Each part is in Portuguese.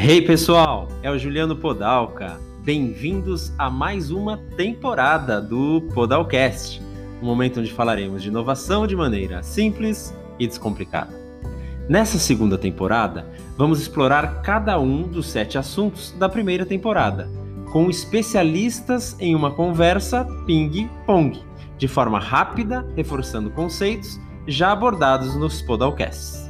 Hey pessoal, é o Juliano Podalca. Bem-vindos a mais uma temporada do Podalcast, um momento onde falaremos de inovação de maneira simples e descomplicada. Nessa segunda temporada, vamos explorar cada um dos sete assuntos da primeira temporada, com especialistas em uma conversa ping-pong, de forma rápida, reforçando conceitos já abordados nos Podalcasts.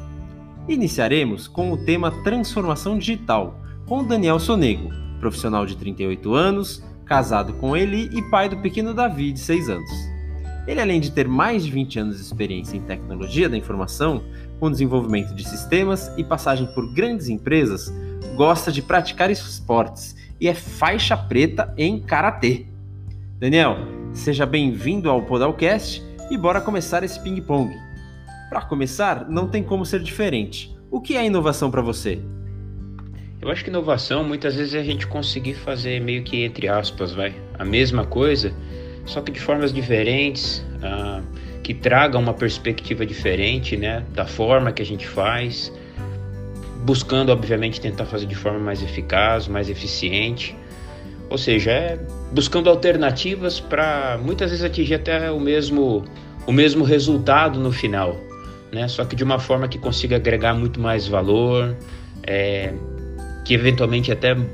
Iniciaremos com o tema Transformação Digital, com Daniel Sonego, profissional de 38 anos, casado com Eli e pai do pequeno Davi, de 6 anos. Ele, além de ter mais de 20 anos de experiência em tecnologia da informação, com desenvolvimento de sistemas e passagem por grandes empresas, gosta de praticar esportes e é faixa preta em karatê. Daniel, seja bem-vindo ao Podalcast e bora começar esse ping-pong. Para começar, não tem como ser diferente. O que é inovação para você? Eu acho que inovação muitas vezes é a gente conseguir fazer meio que entre aspas, vai, a mesma coisa, só que de formas diferentes, ah, que traga uma perspectiva diferente, né, da forma que a gente faz, buscando obviamente tentar fazer de forma mais eficaz, mais eficiente. Ou seja, é buscando alternativas para muitas vezes atingir até o mesmo o mesmo resultado no final né? Só que de uma forma que consiga agregar muito mais valor, é, que eventualmente até uh,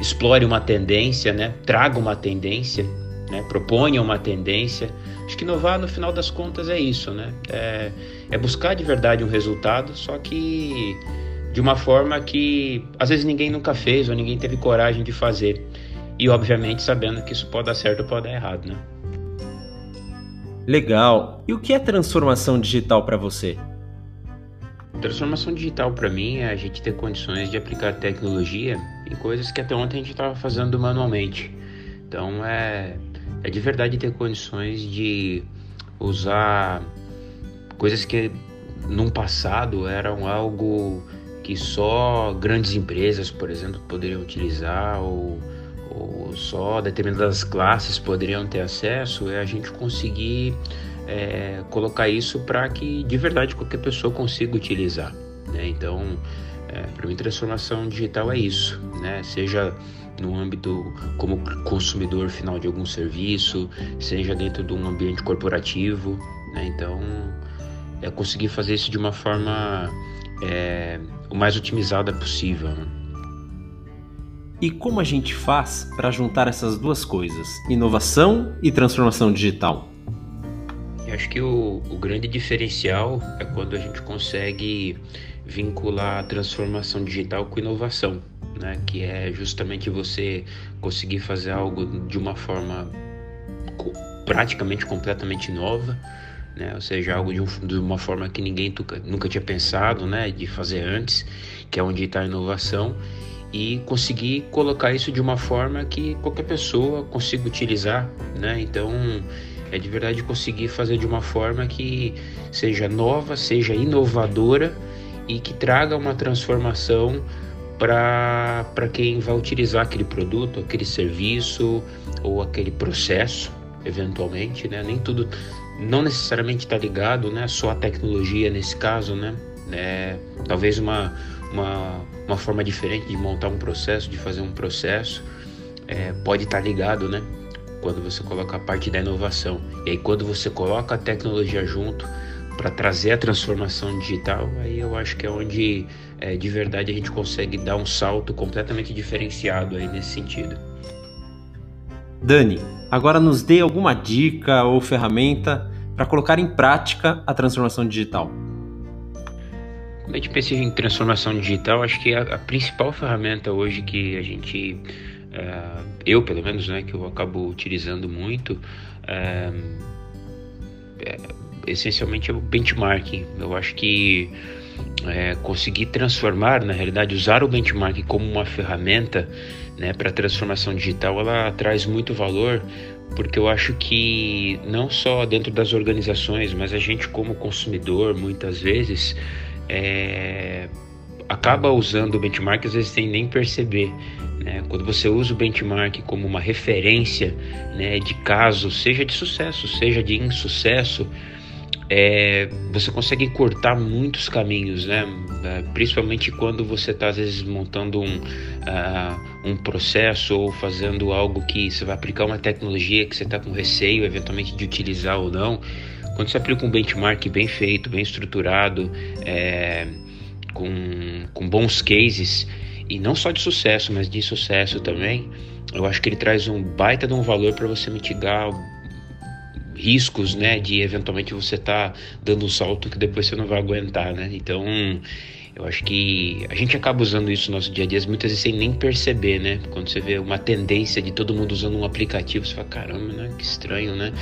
explore uma tendência, né? Traga uma tendência, né? Proponha uma tendência. Acho que inovar no final das contas é isso, né? É, é buscar de verdade um resultado, só que de uma forma que às vezes ninguém nunca fez ou ninguém teve coragem de fazer. E obviamente sabendo que isso pode dar certo ou pode dar errado, né? Legal. E o que é transformação digital para você? Transformação digital para mim é a gente ter condições de aplicar tecnologia em coisas que até ontem a gente estava fazendo manualmente. Então é, é de verdade ter condições de usar coisas que num passado eram algo que só grandes empresas, por exemplo, poderiam utilizar ou só determinadas classes poderiam ter acesso, é a gente conseguir é, colocar isso para que de verdade qualquer pessoa consiga utilizar. Né? Então, é, para mim, transformação digital é isso, né? seja no âmbito como consumidor final de algum serviço, seja dentro de um ambiente corporativo. Né? Então, é conseguir fazer isso de uma forma é, o mais otimizada possível. Né? E como a gente faz para juntar essas duas coisas, inovação e transformação digital? Eu acho que o, o grande diferencial é quando a gente consegue vincular a transformação digital com inovação, né? que é justamente você conseguir fazer algo de uma forma praticamente completamente nova, né? ou seja, algo de, um, de uma forma que ninguém nunca, nunca tinha pensado né? de fazer antes, que é onde está a inovação e conseguir colocar isso de uma forma que qualquer pessoa consiga utilizar, né? Então é de verdade conseguir fazer de uma forma que seja nova, seja inovadora e que traga uma transformação para quem vai utilizar aquele produto, aquele serviço ou aquele processo, eventualmente, né? Nem tudo, não necessariamente está ligado, né? Só a tecnologia nesse caso, né? É, talvez uma uma, uma forma diferente de montar um processo, de fazer um processo, é, pode estar ligado, né? Quando você coloca a parte da inovação. E aí, quando você coloca a tecnologia junto para trazer a transformação digital, aí eu acho que é onde é, de verdade a gente consegue dar um salto completamente diferenciado aí nesse sentido. Dani, agora nos dê alguma dica ou ferramenta para colocar em prática a transformação digital. Quando a gente pensa em transformação digital, acho que a, a principal ferramenta hoje que a gente, uh, eu pelo menos, né, que eu acabo utilizando muito, é, essencialmente é o benchmarking. Eu acho que é, conseguir transformar, na realidade, usar o benchmarking como uma ferramenta né, para transformação digital, ela traz muito valor, porque eu acho que não só dentro das organizações, mas a gente como consumidor, muitas vezes, é, acaba usando o benchmark às vezes sem nem perceber. Né? Quando você usa o benchmark como uma referência né, de caso, seja de sucesso, seja de insucesso, é, você consegue cortar muitos caminhos, né? É, principalmente quando você está às vezes montando um, uh, um processo ou fazendo algo que você vai aplicar uma tecnologia que você está com receio eventualmente de utilizar ou não. Quando você aplica um benchmark bem feito, bem estruturado, é, com, com bons cases, e não só de sucesso, mas de sucesso também, eu acho que ele traz um baita de um valor para você mitigar riscos, né, de eventualmente você tá dando um salto que depois você não vai aguentar, né? Então, eu acho que a gente acaba usando isso no nosso dia a dia, muitas vezes sem nem perceber, né? Quando você vê uma tendência de todo mundo usando um aplicativo, você fala, caramba, né? Que estranho, né?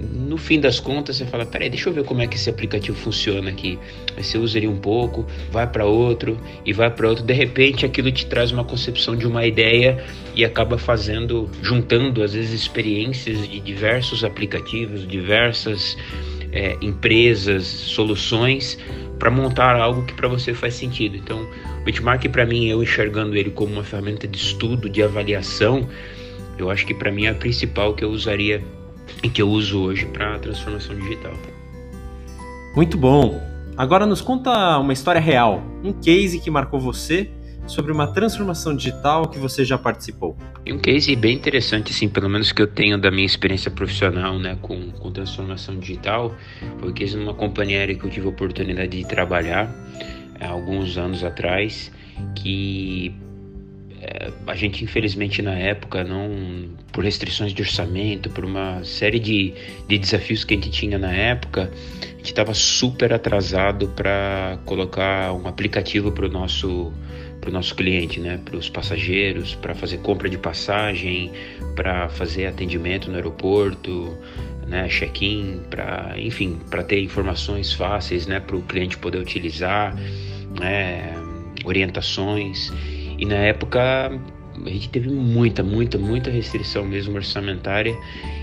No fim das contas você fala, peraí, deixa eu ver como é que esse aplicativo funciona aqui. Aí você usa ele um pouco, vai para outro e vai para outro. De repente aquilo te traz uma concepção de uma ideia e acaba fazendo, juntando às vezes experiências de diversos aplicativos, diversas é, empresas, soluções para montar algo que para você faz sentido. Então, o Bitmark para mim, eu enxergando ele como uma ferramenta de estudo, de avaliação, eu acho que para mim é a principal que eu usaria que eu uso hoje para transformação digital. Muito bom. Agora nos conta uma história real, um case que marcou você sobre uma transformação digital que você já participou. Um case bem interessante, assim, pelo menos que eu tenho da minha experiência profissional, né, com, com transformação digital, foi case numa companhia aérea que eu tive a oportunidade de trabalhar há alguns anos atrás, que é, a gente infelizmente na época não por restrições de orçamento por uma série de, de desafios que a gente tinha na época a gente estava super atrasado para colocar um aplicativo para o nosso para o nosso cliente, né, para os passageiros, para fazer compra de passagem, para fazer atendimento no aeroporto, né, check-in, para enfim, para ter informações fáceis, né, para o cliente poder utilizar, né, orientações. E na época a gente teve muita, muita, muita restrição mesmo orçamentária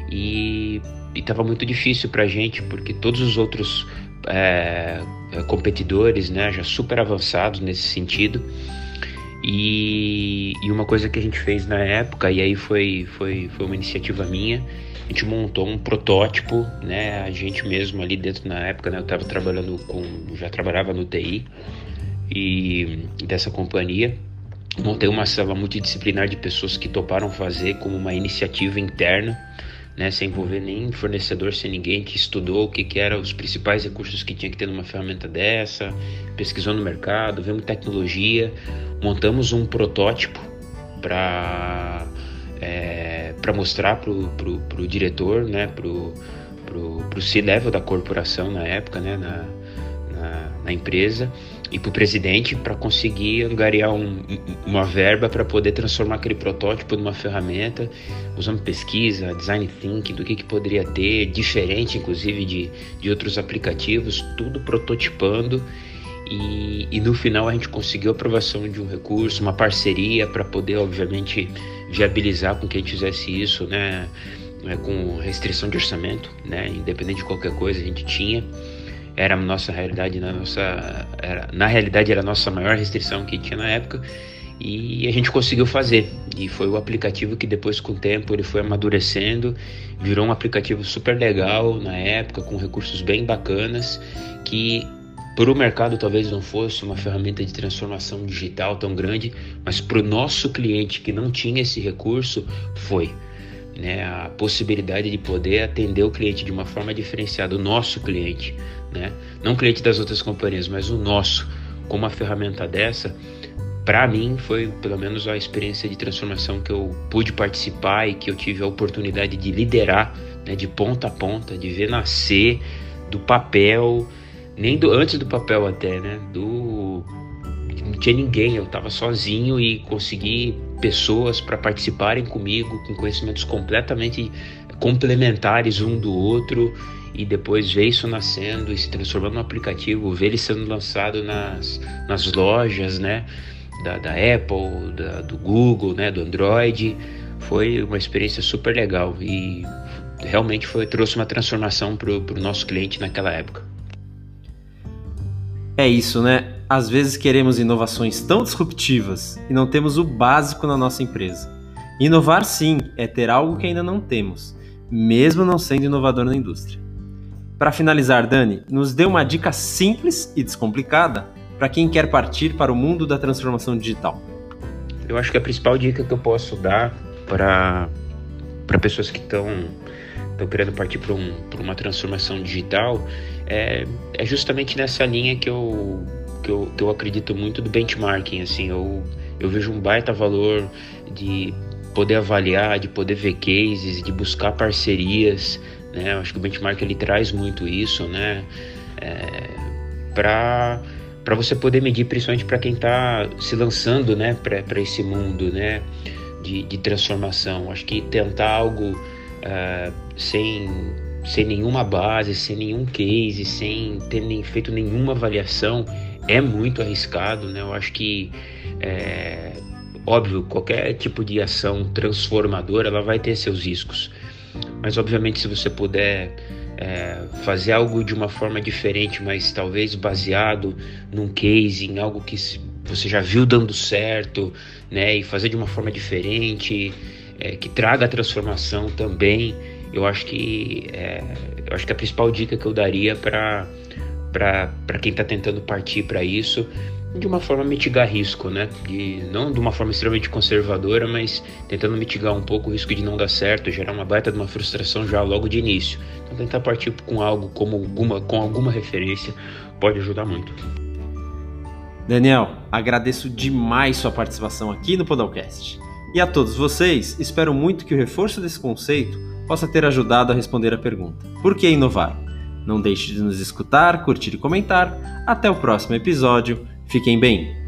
e estava muito difícil para a gente porque todos os outros é, competidores né, já super avançados nesse sentido. E, e, uma coisa que a gente fez na época, e aí foi, foi, foi uma iniciativa minha, a gente montou um protótipo, né, a gente mesmo ali dentro na época, né, eu estava trabalhando com, já trabalhava no TI e dessa companhia, montei uma célula multidisciplinar de pessoas que toparam fazer como uma iniciativa interna, né, sem envolver nem fornecedor, sem ninguém, que estudou o que, que eram os principais recursos que tinha que ter numa ferramenta dessa, pesquisou no mercado, vimos tecnologia, montamos um protótipo para é, para mostrar para o diretor, né, para o C-level da corporação na época, né, na, na, na empresa, e para o presidente para conseguir angariar um, uma verba para poder transformar aquele protótipo numa ferramenta, usando pesquisa, design thinking, do que, que poderia ter, diferente inclusive de, de outros aplicativos, tudo prototipando. E, e no final a gente conseguiu a aprovação de um recurso, uma parceria para poder, obviamente, viabilizar com que a gente fizesse isso, né? né com restrição de orçamento, né? Independente de qualquer coisa, a gente tinha era a nossa realidade, na nossa, era, na realidade era a nossa maior restrição que tinha na época e a gente conseguiu fazer. E foi o aplicativo que depois com o tempo ele foi amadurecendo virou um aplicativo super legal na época com recursos bem bacanas que para o mercado talvez não fosse uma ferramenta de transformação digital tão grande mas para o nosso cliente que não tinha esse recurso foi né, a possibilidade de poder atender o cliente de uma forma diferenciada, o nosso cliente, né? Não cliente das outras companhias, mas o nosso, com uma ferramenta dessa, para mim foi pelo menos a experiência de transformação que eu pude participar e que eu tive a oportunidade de liderar, né, de ponta a ponta, de ver nascer do papel, nem do antes do papel até, né, do não tinha ninguém, eu estava sozinho e consegui pessoas para participarem comigo com conhecimentos completamente complementares um do outro e depois ver isso nascendo e se transformando no aplicativo, ver ele sendo lançado nas, nas lojas, né, da, da Apple, da, do Google, né, do Android, foi uma experiência super legal e realmente foi trouxe uma transformação para o nosso cliente naquela época. É isso, né? Às vezes queremos inovações tão disruptivas e não temos o básico na nossa empresa. Inovar sim é ter algo que ainda não temos, mesmo não sendo inovador na indústria. Para finalizar, Dani, nos dê uma dica simples e descomplicada para quem quer partir para o mundo da transformação digital. Eu acho que a principal dica que eu posso dar para pessoas que estão estão querendo partir para um, uma transformação digital é, é justamente nessa linha que eu, que eu, que eu acredito muito do benchmarking. Assim, eu, eu vejo um baita valor de poder avaliar, de poder ver cases, de buscar parcerias. Né? Eu acho que o benchmark ele traz muito isso, né? É, para para você poder medir, principalmente para quem está se lançando, né, para esse mundo, né, de, de transformação. Acho que tentar algo uh, sem sem nenhuma base, sem nenhum case, sem ter nem feito nenhuma avaliação, é muito arriscado, né? Eu acho que é, óbvio, qualquer tipo de ação transformadora, ela vai ter seus riscos. Mas obviamente se você puder é, fazer algo de uma forma diferente, mas talvez baseado num case, em algo que você já viu dando certo, né? E fazer de uma forma diferente, é, que traga transformação também. Eu acho que é, eu acho que a principal dica que eu daria para para quem está tentando partir para isso de uma forma mitigar risco, né? De, não de uma forma extremamente conservadora, mas tentando mitigar um pouco o risco de não dar certo, gerar uma baita de uma frustração já logo de início. Então tentar partir com algo como alguma, com alguma referência pode ajudar muito. Daniel, agradeço demais sua participação aqui no Podalcast. E a todos vocês, espero muito que o reforço desse conceito possa ter ajudado a responder a pergunta: por que inovar? Não deixe de nos escutar, curtir e comentar. Até o próximo episódio Fiquem bem.